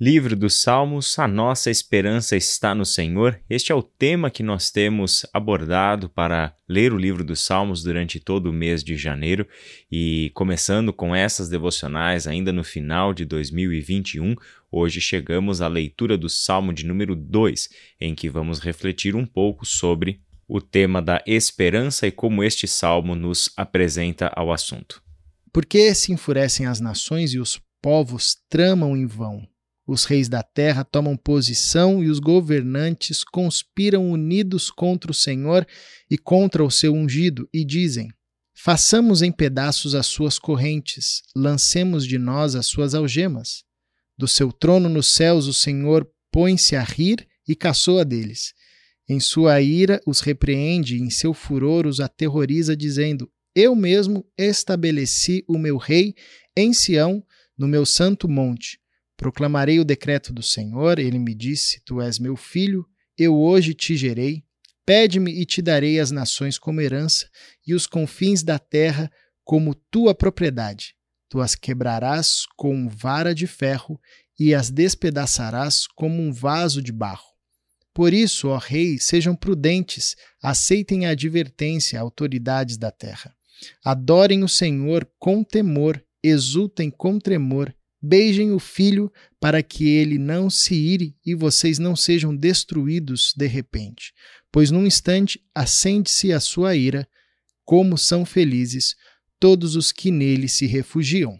Livro dos Salmos, a nossa esperança está no Senhor. Este é o tema que nós temos abordado para ler o livro dos Salmos durante todo o mês de janeiro e começando com essas devocionais ainda no final de 2021, hoje chegamos à leitura do Salmo de número 2, em que vamos refletir um pouco sobre o tema da esperança e como este salmo nos apresenta ao assunto. Por que se enfurecem as nações e os povos tramam em vão? Os reis da terra tomam posição e os governantes conspiram unidos contra o Senhor e contra o seu ungido, e dizem: Façamos em pedaços as suas correntes, lancemos de nós as suas algemas. Do seu trono nos céus o Senhor põe-se a rir e caçoa deles. Em sua ira os repreende e em seu furor os aterroriza, dizendo: Eu mesmo estabeleci o meu rei em Sião, no meu santo monte. Proclamarei o decreto do Senhor, ele me disse: Tu és meu filho, eu hoje te gerei. Pede-me e te darei as nações como herança e os confins da terra como tua propriedade. Tu as quebrarás com vara de ferro e as despedaçarás como um vaso de barro. Por isso, ó rei, sejam prudentes, aceitem a advertência, autoridades da terra. Adorem o Senhor com temor, exultem com tremor, Beijem o filho para que ele não se ire e vocês não sejam destruídos de repente, pois num instante acende-se a sua ira, como são felizes todos os que nele se refugiam.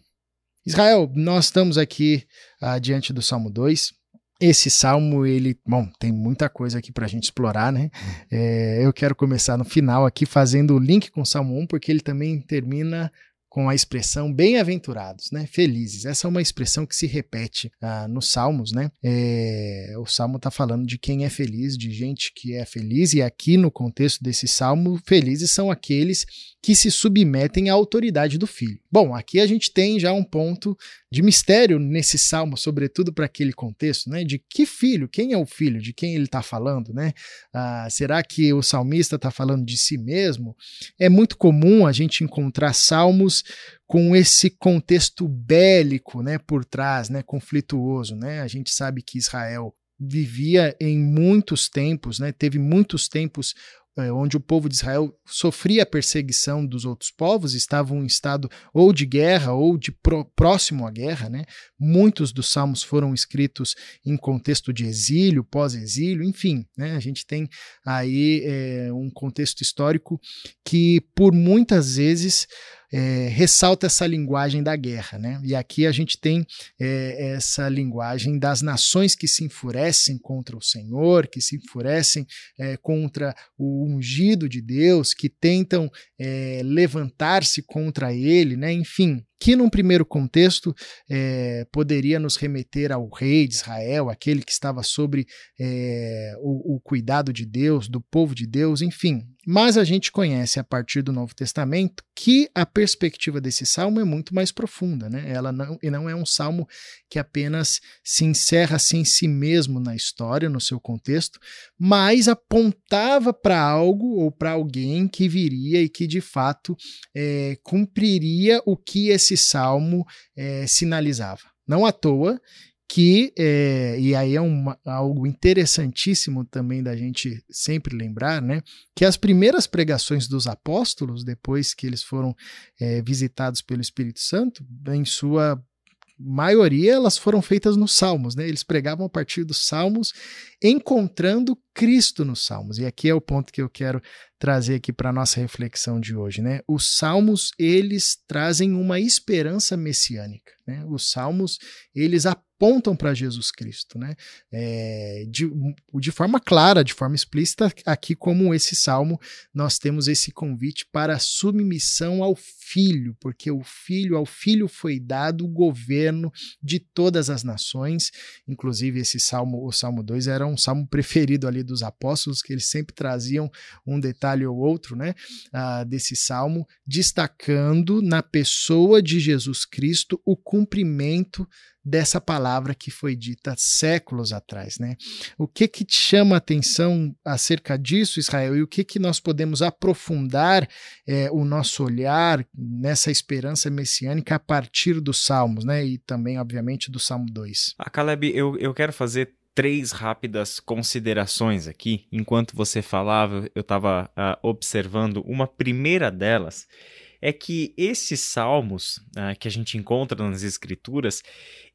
Israel, nós estamos aqui uh, diante do Salmo 2. Esse salmo, ele, bom, tem muita coisa aqui para a gente explorar, né? É, eu quero começar no final aqui fazendo o link com o Salmo 1, porque ele também termina com a expressão bem-aventurados, né? Felizes. Essa é uma expressão que se repete ah, nos Salmos, né? É, o Salmo está falando de quem é feliz, de gente que é feliz, e aqui no contexto desse Salmo, felizes são aqueles que se submetem à autoridade do Filho. Bom, aqui a gente tem já um ponto de mistério nesse salmo, sobretudo para aquele contexto, né? De que filho, quem é o filho, de quem ele está falando, né? Ah, será que o salmista está falando de si mesmo? É muito comum a gente encontrar salmos com esse contexto bélico, né, por trás, né, conflituoso, né? A gente sabe que Israel vivia em muitos tempos, né? Teve muitos tempos é, onde o povo de Israel sofria perseguição dos outros povos, estavam em estado ou de guerra ou de próximo à guerra. Né? Muitos dos salmos foram escritos em contexto de exílio, pós-exílio, enfim. Né? A gente tem aí é, um contexto histórico que, por muitas vezes, é, ressalta essa linguagem da guerra. Né? E aqui a gente tem é, essa linguagem das nações que se enfurecem contra o Senhor, que se enfurecem é, contra o ungido de Deus, que tentam é, levantar-se contra ele, né? enfim que num primeiro contexto é, poderia nos remeter ao rei de Israel, aquele que estava sobre é, o, o, cuidado de Deus, do povo de Deus, enfim. Mas a gente conhece a partir do Novo Testamento que a perspectiva desse salmo é muito mais profunda, né? Ela não, e não é um salmo que apenas se encerra assim em si mesmo na história, no seu contexto, mas apontava para algo ou para alguém que viria e que de fato é, cumpriria o que esse salmo é, sinalizava. Não à toa que, é, e aí é uma, algo interessantíssimo também da gente sempre lembrar, né, que as primeiras pregações dos apóstolos, depois que eles foram é, visitados pelo Espírito Santo, em sua maioria elas foram feitas nos Salmos, né? Eles pregavam a partir dos Salmos, encontrando Cristo nos Salmos. E aqui é o ponto que eu quero trazer aqui para nossa reflexão de hoje, né? Os Salmos, eles trazem uma esperança messiânica, né? Os Salmos, eles apontam para Jesus Cristo, né? É, de, de forma clara, de forma explícita, aqui como esse salmo, nós temos esse convite para a submissão ao Filho, porque o Filho, ao Filho foi dado o governo de todas as nações, inclusive esse salmo, o Salmo 2 era um salmo preferido ali dos apóstolos, que eles sempre traziam um detalhe ou outro, né, uh, desse salmo, destacando na pessoa de Jesus Cristo o cumprimento dessa palavra que foi dita séculos atrás, né? O que que te chama a atenção acerca disso, Israel, e o que que nós podemos aprofundar é, o nosso olhar nessa esperança messiânica a partir dos Salmos, né? E também, obviamente, do Salmo 2. A Caleb, eu, eu quero fazer três rápidas considerações aqui. Enquanto você falava, eu estava uh, ah, observando uma primeira delas é que esses salmos uh, que a gente encontra nas escrituras,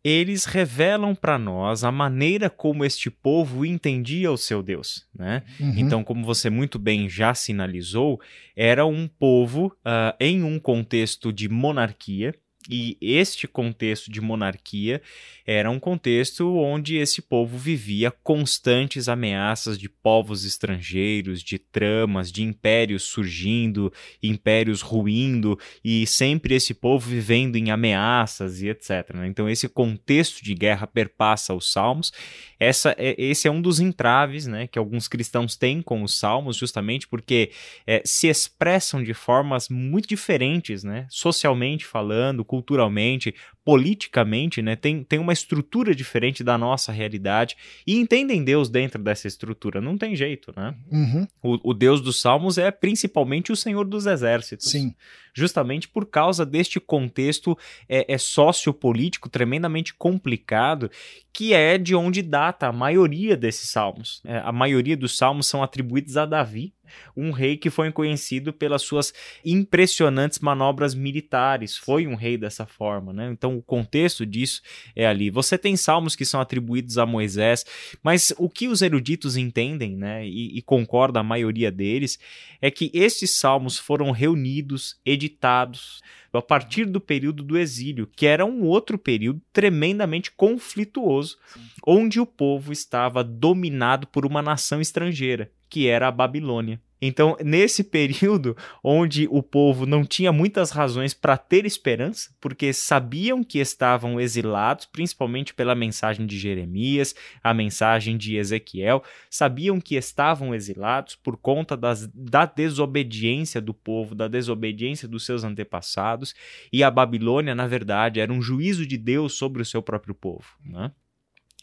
eles revelam para nós a maneira como este povo entendia o seu Deus, né? Uhum. Então, como você muito bem já sinalizou, era um povo uh, em um contexto de monarquia, e este contexto de monarquia era um contexto onde esse povo vivia constantes ameaças de povos estrangeiros, de tramas, de impérios surgindo, impérios ruindo e sempre esse povo vivendo em ameaças e etc. Né? Então esse contexto de guerra perpassa os salmos. Essa é, esse é um dos entraves né, que alguns cristãos têm com os salmos, justamente porque é, se expressam de formas muito diferentes, né, socialmente falando, culturalmente, politicamente, né, tem, tem uma estrutura diferente da nossa realidade e entendem Deus dentro dessa estrutura. Não tem jeito, né? Uhum. O, o, Deus dos Salmos é principalmente o Senhor dos Exércitos. Sim. Justamente por causa deste contexto é, é sociopolítico tremendamente complicado, que é de onde data a maioria desses salmos. É, a maioria dos salmos são atribuídos a Davi, um rei que foi conhecido pelas suas impressionantes manobras militares. Foi um rei dessa forma, né? Então o contexto disso é ali. Você tem salmos que são atribuídos a Moisés, mas o que os eruditos entendem, né? E, e concorda a maioria deles, é que esses salmos foram reunidos, editados a partir do período do exílio, que era um outro período tremendamente conflituoso, onde o povo estava dominado por uma nação estrangeira que era a Babilônia. Então, nesse período onde o povo não tinha muitas razões para ter esperança, porque sabiam que estavam exilados, principalmente pela mensagem de Jeremias, a mensagem de Ezequiel, sabiam que estavam exilados por conta das, da desobediência do povo, da desobediência dos seus antepassados, e a Babilônia, na verdade, era um juízo de Deus sobre o seu próprio povo. Né?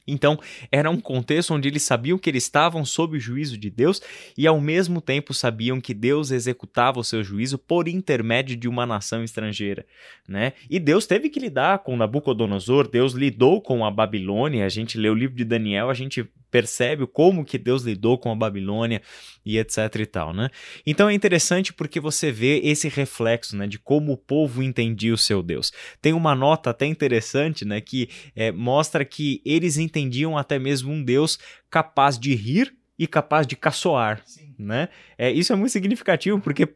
Então, era um contexto onde eles sabiam que eles estavam sob o juízo de Deus e, ao mesmo tempo, sabiam que Deus executava o seu juízo por intermédio de uma nação estrangeira. Né? E Deus teve que lidar com Nabucodonosor, Deus lidou com a Babilônia. A gente lê o livro de Daniel, a gente percebe como que Deus lidou com a Babilônia e etc e tal, né? Então é interessante porque você vê esse reflexo, né, de como o povo entendia o seu Deus. Tem uma nota até interessante, né, que é, mostra que eles entendiam até mesmo um Deus capaz de rir e capaz de caçoar. Sim né? É, isso é muito significativo porque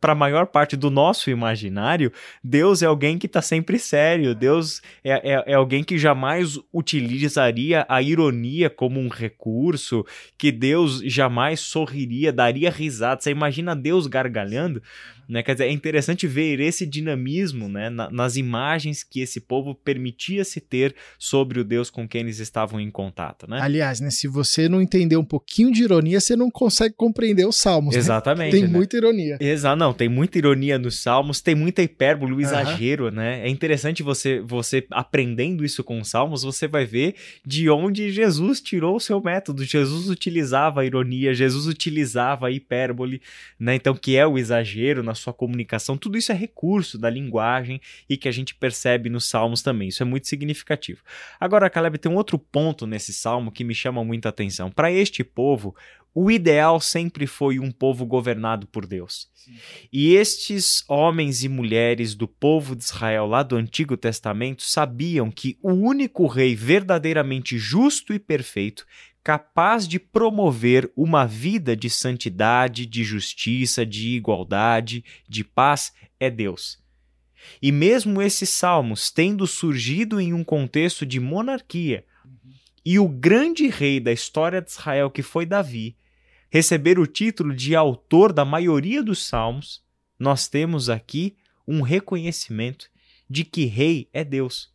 para a maior parte do nosso imaginário, Deus é alguém que está sempre sério, Deus é, é, é, alguém que jamais utilizaria a ironia como um recurso, que Deus jamais sorriria, daria risada. Você imagina Deus gargalhando? Né? Quer dizer, é interessante ver esse dinamismo né? Na, nas imagens que esse povo permitia se ter sobre o Deus com quem eles estavam em contato. Né? Aliás, né, se você não entender um pouquinho de ironia, você não consegue compreender os salmos. Né? Exatamente. Né? Tem né? muita ironia. Exato, não, tem muita ironia nos salmos, tem muita hipérbole, o exagero, né? É interessante você, você aprendendo isso com os salmos, você vai ver de onde Jesus tirou o seu método. Jesus utilizava a ironia, Jesus utilizava a hipérbole, né? Então, que é o exagero na sua comunicação, tudo isso é recurso da linguagem e que a gente percebe nos salmos também. Isso é muito significativo. Agora, Caleb, tem um outro ponto nesse salmo que me chama muita atenção. Para este povo, o ideal sempre foi um povo governado por Deus. Sim. E estes homens e mulheres do povo de Israel lá do Antigo Testamento sabiam que o único rei verdadeiramente justo e perfeito capaz de promover uma vida de santidade, de justiça, de igualdade, de paz, é Deus. E mesmo esses salmos tendo surgido em um contexto de monarquia, uhum. e o grande rei da história de Israel, que foi Davi, receber o título de autor da maioria dos salmos, nós temos aqui um reconhecimento de que rei é Deus.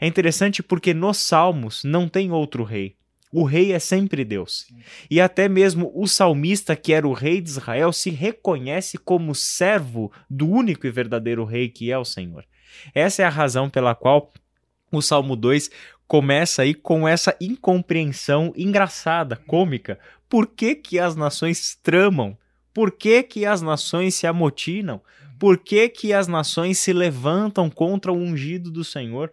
É interessante porque nos salmos não tem outro rei. O rei é sempre Deus. E até mesmo o salmista, que era o rei de Israel, se reconhece como servo do único e verdadeiro rei que é o Senhor. Essa é a razão pela qual o Salmo 2 começa aí com essa incompreensão engraçada, cômica. Por que, que as nações tramam? Por que, que as nações se amotinam? Por que, que as nações se levantam contra o ungido do Senhor?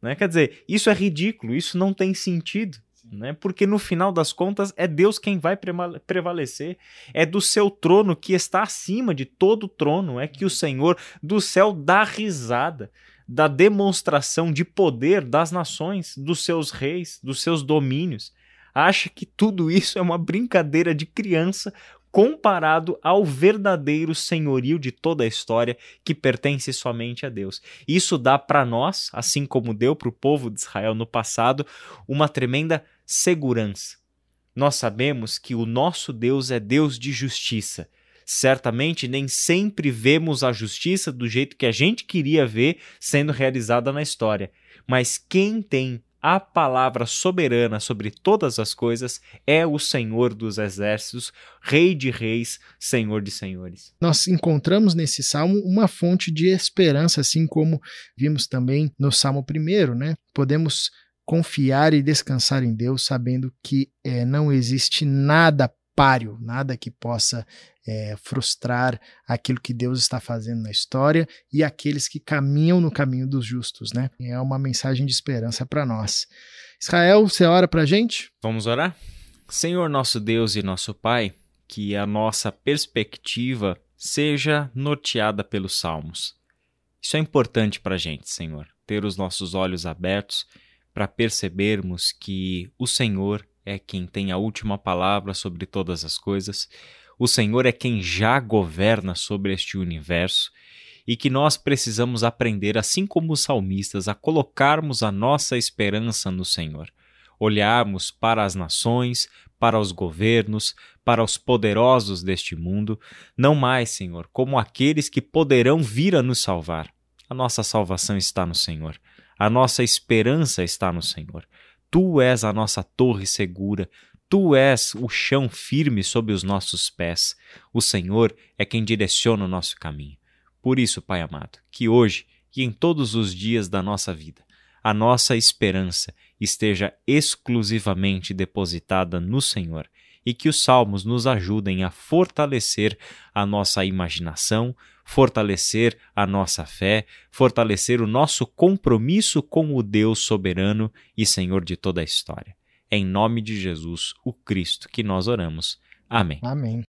Né? Quer dizer, isso é ridículo, isso não tem sentido. Né? Porque no final das contas é Deus quem vai prevalecer, é do seu trono que está acima de todo trono, é que o Senhor do céu dá risada da demonstração de poder das nações, dos seus reis, dos seus domínios. Acha que tudo isso é uma brincadeira de criança comparado ao verdadeiro senhorio de toda a história que pertence somente a Deus. Isso dá para nós, assim como deu para o povo de Israel no passado, uma tremenda segurança. Nós sabemos que o nosso Deus é Deus de justiça. Certamente nem sempre vemos a justiça do jeito que a gente queria ver sendo realizada na história, mas quem tem a palavra soberana sobre todas as coisas é o Senhor dos exércitos, Rei de reis, Senhor de senhores. Nós encontramos nesse salmo uma fonte de esperança, assim como vimos também no salmo primeiro, né? Podemos confiar e descansar em Deus, sabendo que é, não existe nada páreo, nada que possa é, frustrar aquilo que Deus está fazendo na história e aqueles que caminham no caminho dos justos, né? É uma mensagem de esperança para nós. Israel, você ora para gente? Vamos orar? Senhor nosso Deus e nosso Pai, que a nossa perspectiva seja norteada pelos salmos. Isso é importante para gente, Senhor, ter os nossos olhos abertos para percebermos que o Senhor é quem tem a última palavra sobre todas as coisas, o Senhor é quem já governa sobre este universo e que nós precisamos aprender, assim como os salmistas, a colocarmos a nossa esperança no Senhor. Olharmos para as nações, para os governos, para os poderosos deste mundo, não mais, Senhor, como aqueles que poderão vir a nos salvar. A nossa salvação está no Senhor. A nossa esperança está no Senhor. Tu és a nossa torre segura, Tu és o chão firme sob os nossos pés. O Senhor é quem direciona o nosso caminho. Por isso, Pai amado, que hoje e em todos os dias da nossa vida, a nossa esperança esteja exclusivamente depositada no Senhor e que os salmos nos ajudem a fortalecer a nossa imaginação, fortalecer a nossa fé, fortalecer o nosso compromisso com o Deus soberano e Senhor de toda a história. Em nome de Jesus, o Cristo, que nós oramos. Amém. Amém.